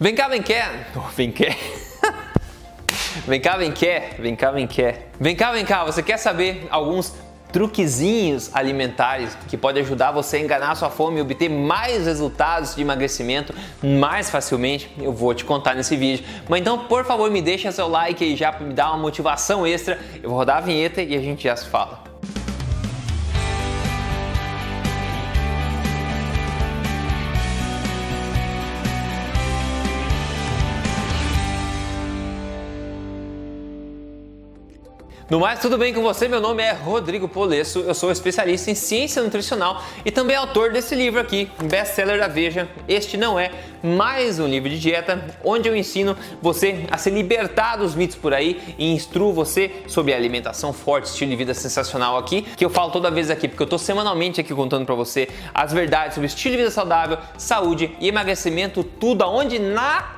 Vem cá, vem cá. Vem cá. Vem cá, vem cá. Vem cá, vem cá. Vem cá, vem cá. Você quer saber alguns truquezinhos alimentares que podem ajudar você a enganar a sua fome e obter mais resultados de emagrecimento mais facilmente, eu vou te contar nesse vídeo. Mas então, por favor, me deixa seu like e já me dá uma motivação extra. Eu vou rodar a vinheta e a gente já se fala. No mais, tudo bem com você? Meu nome é Rodrigo Polesso, eu sou especialista em ciência nutricional e também autor desse livro aqui, best-seller da Veja. Este não é mais um livro de dieta, onde eu ensino você a se libertar dos mitos por aí e instruo você sobre alimentação forte, estilo de vida sensacional aqui, que eu falo toda vez aqui, porque eu estou semanalmente aqui contando para você as verdades sobre estilo de vida saudável, saúde e emagrecimento, tudo aonde na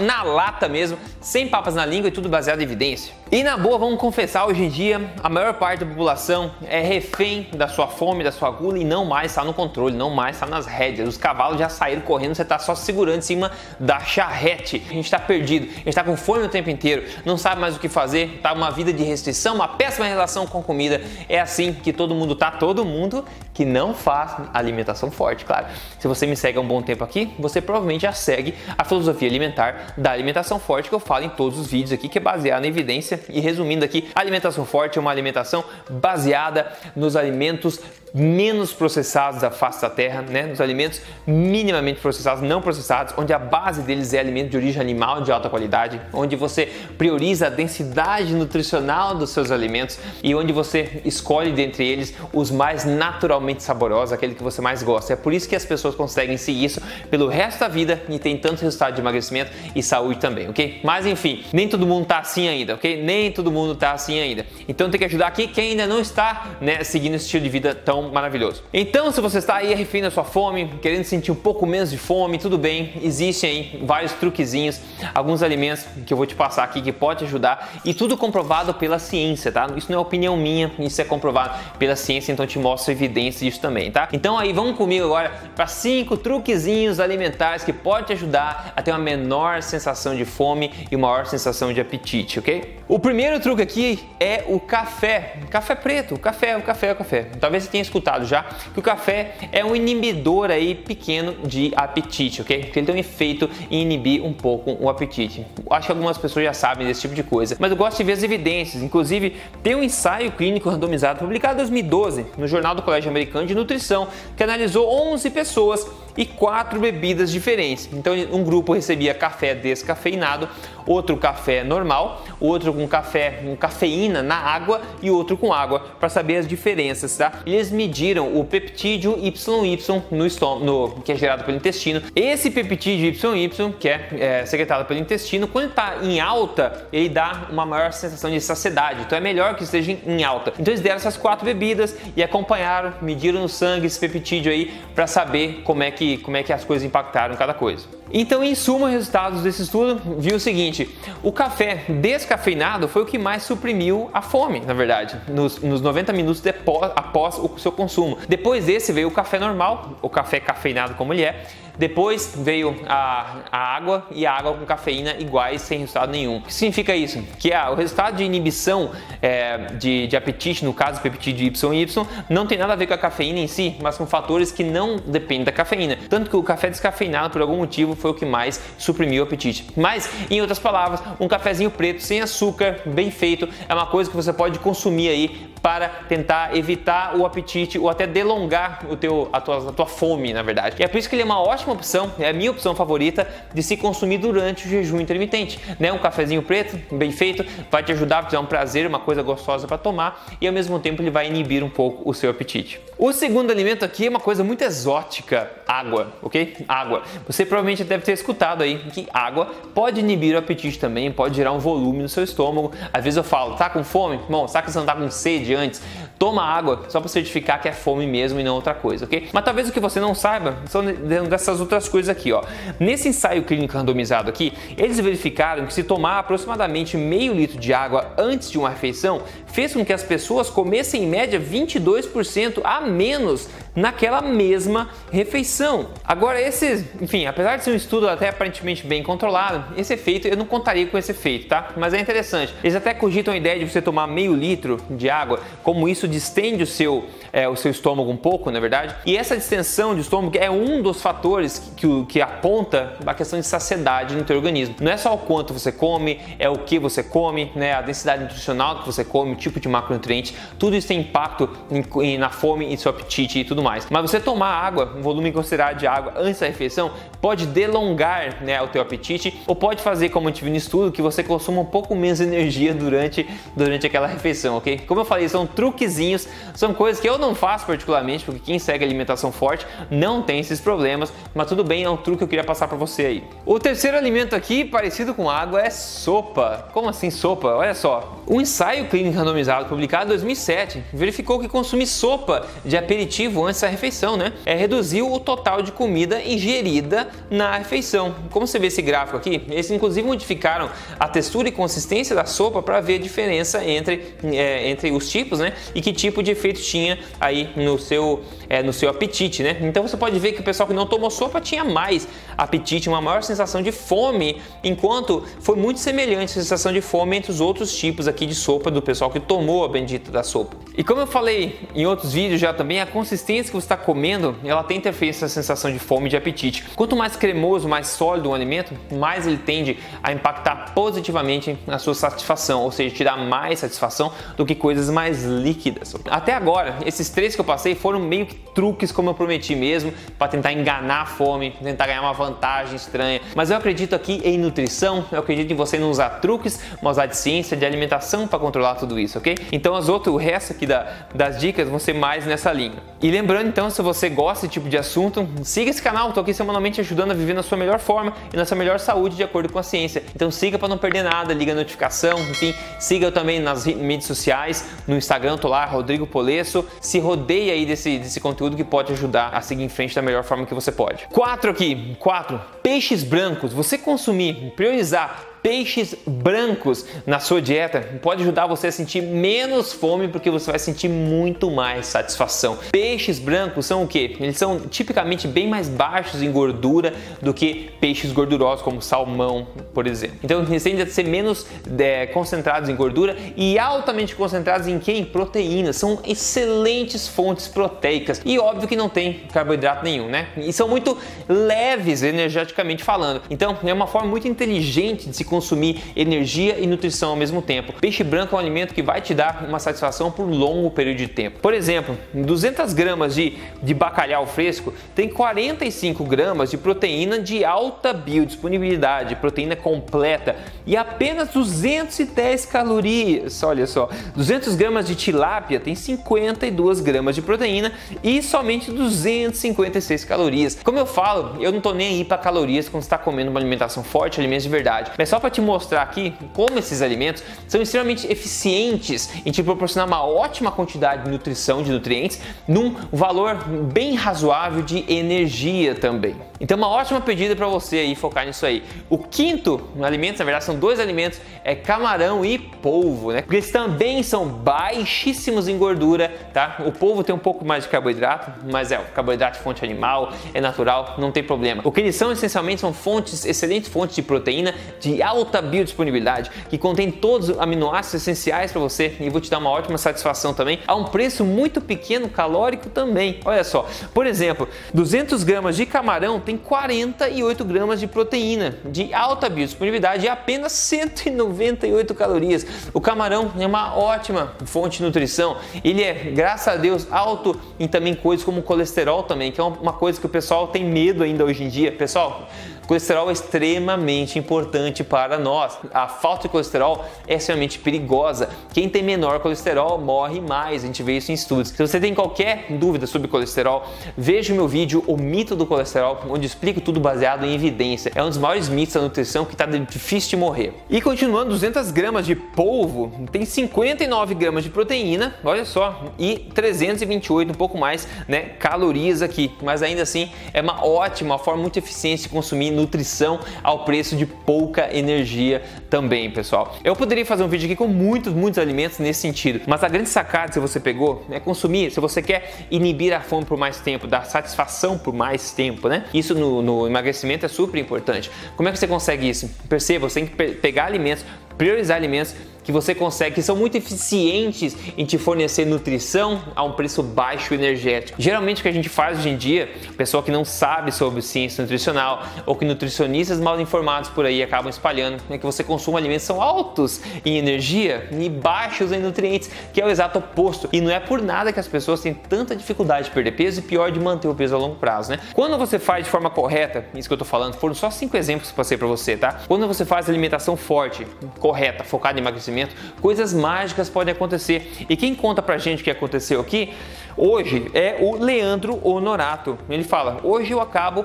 na lata mesmo, sem papas na língua e tudo baseado em evidência. E na boa, vamos confessar, hoje em dia a maior parte da população é refém da sua fome, da sua gula e não mais está no controle, não mais está nas rédeas. Os cavalos já saíram correndo, você está só segurando em cima da charrete. A gente está perdido, a gente está com fome o tempo inteiro, não sabe mais o que fazer, está uma vida de restrição, uma péssima relação com comida. É assim que todo mundo tá, todo mundo que não faz alimentação forte, claro. Se você me segue há um bom tempo aqui, você provavelmente já segue a filosofia alimentar da alimentação forte que eu falo em todos os vídeos aqui, que é baseada em evidência e resumindo aqui, alimentação forte é uma alimentação baseada nos alimentos menos processados da face da terra, né? nos alimentos minimamente processados, não processados, onde a base deles é alimento de origem animal de alta qualidade, onde você prioriza a densidade nutricional dos seus alimentos e onde você escolhe dentre eles os mais naturalmente saborosos, aquele que você mais gosta. É por isso que as pessoas conseguem seguir isso pelo resto da vida e tem tanto resultado de emagrecimento e saúde também, ok? Mas enfim, nem todo mundo tá assim ainda, ok? Nem todo mundo tá assim ainda. Então tem que ajudar aqui quem ainda não está né, seguindo esse estilo de vida tão maravilhoso. Então, se você está aí refém da sua fome, querendo sentir um pouco menos de fome, tudo bem, existem aí vários truquezinhos, alguns alimentos que eu vou te passar aqui que pode ajudar e tudo comprovado pela ciência, tá? Isso não é opinião minha, isso é comprovado pela ciência, então te mostro evidências disso também, tá? Então aí vamos comigo agora para cinco truquezinhos alimentares que pode te ajudar a ter uma menor sensação de fome e uma maior sensação de apetite, ok? O primeiro truque aqui é o café, café preto, café, o café, o café. Talvez você tenha escutado já que o café é um inibidor aí pequeno de apetite, ok? Porque ele tem um efeito em inibir um pouco o apetite. Acho que algumas pessoas já sabem desse tipo de coisa, mas eu gosto de ver as evidências. Inclusive, tem um ensaio clínico randomizado publicado em 2012 no Jornal do Colégio Americano de Nutrição que analisou 11 pessoas e quatro bebidas diferentes. Então, um grupo recebia café descafeinado, outro café normal, outro com café com cafeína na água e outro com água para saber as diferenças, tá? Eles mediram o peptídeo YY no estômago, no, que é gerado pelo intestino. Esse peptídeo YY, que é, é secretado pelo intestino, quando está em alta, ele dá uma maior sensação de saciedade. Então é melhor que esteja em alta. Então eles deram essas quatro bebidas e acompanharam, mediram no sangue esse peptídeo aí para saber como é que como é que as coisas impactaram cada coisa. Então, em suma, resultados desse estudo viu o seguinte: o café descafeinado foi o que mais suprimiu a fome, na verdade, nos, nos 90 minutos depois, após o seu consumo. Depois desse veio o café normal, o café cafeinado como ele é, depois veio a, a, água e a água com cafeína iguais sem resultado nenhum. O que significa isso? Que ah, o resultado de inibição é, de, de, apetite, no caso peptídeo YY, não tem nada a ver com a cafeína em si, mas com fatores que não dependem da cafeína. Tanto que o café descafeinado, por algum motivo, foi o que mais suprimiu o apetite. Mas, em outras palavras, um cafezinho preto sem açúcar, bem feito, é uma coisa que você pode consumir aí para tentar evitar o apetite ou até delongar o teu, a, tua, a tua fome, na verdade. E é por isso que ele é uma ótima opção, é a minha opção favorita de se consumir durante o jejum intermitente. Né? Um cafezinho preto, bem feito, vai te ajudar, vai te dar um prazer, uma coisa gostosa para tomar e ao mesmo tempo ele vai inibir um pouco o seu apetite. O segundo alimento aqui é uma coisa muito exótica, água, ok? Água. Você provavelmente deve ter escutado aí que água pode inibir o apetite também, pode gerar um volume no seu estômago. Às vezes eu falo, tá com fome? Bom, sabe que você não tá com sede antes? Toma água só para certificar que é fome mesmo e não outra coisa, ok? Mas talvez o que você não saiba são dessas outras coisas aqui, ó. Nesse ensaio clínico randomizado aqui, eles verificaram que se tomar aproximadamente meio litro de água antes de uma refeição fez com que as pessoas comessem em média 22% a menos naquela mesma refeição. Agora, esse, enfim, apesar de ser um estudo até aparentemente bem controlado, esse efeito eu não contaria com esse efeito, tá? Mas é interessante. Eles até cogitam a ideia de você tomar meio litro de água, como isso distende o seu, é, o seu estômago um pouco, na é verdade. E essa distensão de estômago é um dos fatores que, que, que aponta a questão de saciedade no teu organismo. Não é só o quanto você come, é o que você come, né? A densidade nutricional que você come, o tipo de macronutriente, tudo isso tem impacto em, em, na fome, em seu apetite e tudo mais. Mas você tomar água, um volume considerado de água antes da refeição, pode delongar né, o teu apetite ou pode fazer, como eu tive no estudo, que você consuma um pouco menos energia durante, durante aquela refeição, ok? Como eu falei, são truquezinhos, são coisas que eu não faço particularmente, porque quem segue alimentação forte não tem esses problemas, mas tudo bem, é um truque que eu queria passar para você aí. O terceiro alimento aqui, parecido com água, é sopa. Como assim sopa? Olha só, um ensaio clínico randomizado publicado em 2007 verificou que consumir sopa de aperitivo antes da refeição, né, é, reduziu o total de comida ingerida na refeição. Como você vê esse gráfico aqui, eles inclusive modificaram a textura e consistência da sopa para ver a diferença entre, é, entre os tipos, né, e que tipo de efeito tinha aí no seu, é, no seu apetite, né. Então você pode ver que o pessoal que não tomou sopa tinha mais apetite, uma maior sensação de fome, enquanto foi muito semelhante a sensação de fome entre os outros tipos aqui de sopa do pessoal que tomou a bendita da sopa. E como eu falei em outros vídeos já também, a consistência que você está comendo, ela tem interferência na sensação de fome e de apetite. Quanto mais cremoso, mais sólido um alimento, mais ele tende a impactar positivamente na sua satisfação, ou seja, te dar mais satisfação do que coisas mais líquidas. Até agora, esses três que eu passei foram meio que truques, como eu prometi mesmo, para tentar enganar a fome, tentar ganhar uma vantagem estranha. Mas eu acredito aqui em nutrição, eu acredito em você não usar truques, mas usar de ciência, de alimentação para controlar tudo isso, ok? Então as outras, o resto aqui da, das dicas vão ser mais nessa linha. E lembrando então, se você gosta desse tipo de assunto, siga esse canal, estou aqui semanalmente ajudando a viver na sua melhor forma e na sua melhor saúde de acordo com a ciência. Então siga para não perder nada, liga a notificação, enfim, siga eu também nas mídias sociais, no Instagram, tô lá, Rodrigo Polesso. Se rodeie aí desse, desse conteúdo que pode ajudar a seguir em frente da melhor forma que você pode. Quatro aqui, quatro. Peixes brancos. Você consumir, priorizar peixes brancos na sua dieta pode ajudar você a sentir menos fome porque você vai sentir muito mais satisfação. Peixes brancos são o que? Eles são tipicamente bem mais baixos em gordura do que peixes gordurosos como salmão, por exemplo. Então eles tendem a ser menos é, concentrados em gordura e altamente concentrados em que? Em proteínas. São excelentes fontes proteicas e óbvio que não tem carboidrato nenhum, né? E são muito leves energeticamente falando. Então é uma forma muito inteligente de se consumir energia e nutrição ao mesmo tempo. Peixe branco é um alimento que vai te dar uma satisfação por longo período de tempo. Por exemplo, 200 gramas de, de bacalhau fresco tem 45 gramas de proteína de alta biodisponibilidade, proteína completa e apenas 210 calorias. Olha só, 200 gramas de tilápia tem 52 gramas de proteína e somente 256 calorias. Como eu falo, eu não tô nem aí para calorias quando está comendo uma alimentação forte, alimentos de verdade. Mas só só para te mostrar aqui como esses alimentos são extremamente eficientes em te proporcionar uma ótima quantidade de nutrição, de nutrientes, num valor bem razoável de energia também. Então, uma ótima pedida para você aí focar nisso aí. O quinto alimento, na verdade, são dois alimentos, é camarão e polvo, né? Porque eles também são baixíssimos em gordura, tá? O polvo tem um pouco mais de carboidrato, mas é, o carboidrato é fonte animal, é natural, não tem problema. O que eles são essencialmente são fontes, excelentes fontes de proteína de alta biodisponibilidade, que contém todos os aminoácidos essenciais para você e vou te dar uma ótima satisfação também, a um preço muito pequeno, calórico também. Olha só, por exemplo, 200 gramas de camarão tem 48 gramas de proteína de alta biodisponibilidade e apenas 198 calorias. O camarão é uma ótima fonte de nutrição. Ele é, graças a Deus, alto em também coisas como colesterol também, que é uma coisa que o pessoal tem medo ainda hoje em dia. Pessoal, colesterol é extremamente importante para nós. A falta de colesterol é extremamente perigosa. Quem tem menor colesterol morre mais, a gente vê isso em estudos. Se você tem qualquer dúvida sobre colesterol, veja o meu vídeo O Mito do Colesterol, onde explico tudo baseado em evidência. É um dos maiores mitos da nutrição que está difícil de morrer. E continuando, 200 gramas de polvo tem 59 gramas de proteína, olha só, e 328, um pouco mais, né, calorias aqui. Mas ainda assim é uma ótima, uma forma muito eficiente de consumir nutrição ao preço de pouca energia também, pessoal. Eu poderia fazer um vídeo aqui com muitos, muitos alimentos nesse sentido, mas a grande sacada se você pegou é consumir, se você quer inibir a fome por mais tempo, dar satisfação por mais tempo, né? Isso no, no emagrecimento é super importante. Como é que você consegue isso? Perceba, você tem que pegar alimentos, priorizar alimentos que você consegue, que são muito eficientes em te fornecer nutrição a um preço baixo energético. Geralmente o que a gente faz hoje em dia, pessoa que não sabe sobre ciência nutricional ou que nutricionistas mal informados por aí acabam espalhando, é que você consuma alimentos são altos em energia e baixos em nutrientes, que é o exato oposto. E não é por nada que as pessoas têm tanta dificuldade de perder peso e pior de manter o peso a longo prazo, né? Quando você faz de forma correta, isso que eu tô falando, foram só cinco exemplos que eu passei para você, tá? Quando você faz alimentação forte, correta, focada em emagrecimento, coisas mágicas podem acontecer. E quem conta pra gente o que aconteceu aqui hoje é o Leandro Honorato. Ele fala: Hoje eu acabo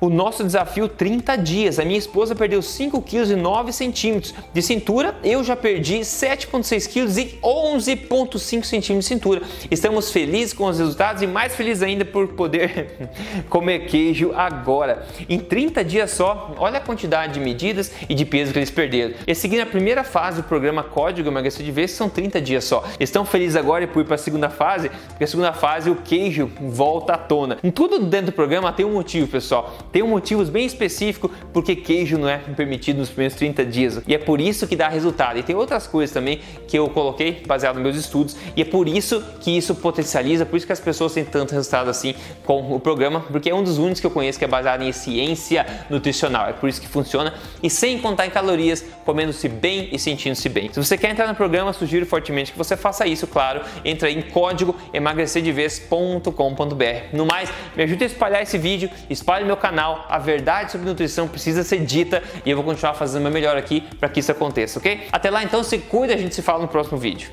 o nosso desafio 30 dias. A minha esposa perdeu 5 quilos e 9 centímetros de cintura, eu já perdi 7,6 quilos e 11,5 centímetros de cintura. Estamos felizes com os resultados e mais felizes ainda por poder comer queijo agora. Em 30 dias só, olha a quantidade de medidas e de peso que eles perderam. E seguindo a primeira fase do programa Código Emagrecer de Vez, são 30 dias só. Estão felizes agora e por ir para a segunda fase, porque a segunda fase o queijo volta à tona. Em tudo dentro do programa tem um motivo, pessoal tem um motivo bem específico porque queijo não é permitido nos primeiros 30 dias. E é por isso que dá resultado. E tem outras coisas também que eu coloquei baseado nos meus estudos. E é por isso que isso potencializa, por isso que as pessoas têm tanto resultado assim com o programa, porque é um dos únicos que eu conheço que é baseado em ciência nutricional. É por isso que funciona. E sem contar em calorias, comendo-se bem e sentindo-se bem. Se você quer entrar no programa, sugiro fortemente que você faça isso, claro. Entra em código emagrecerdevez.com.br. No mais, me ajude a espalhar esse vídeo, espalhe meu canal a verdade sobre nutrição precisa ser dita e eu vou continuar fazendo o meu melhor aqui para que isso aconteça, ok? Até lá então, se cuida, a gente se fala no próximo vídeo.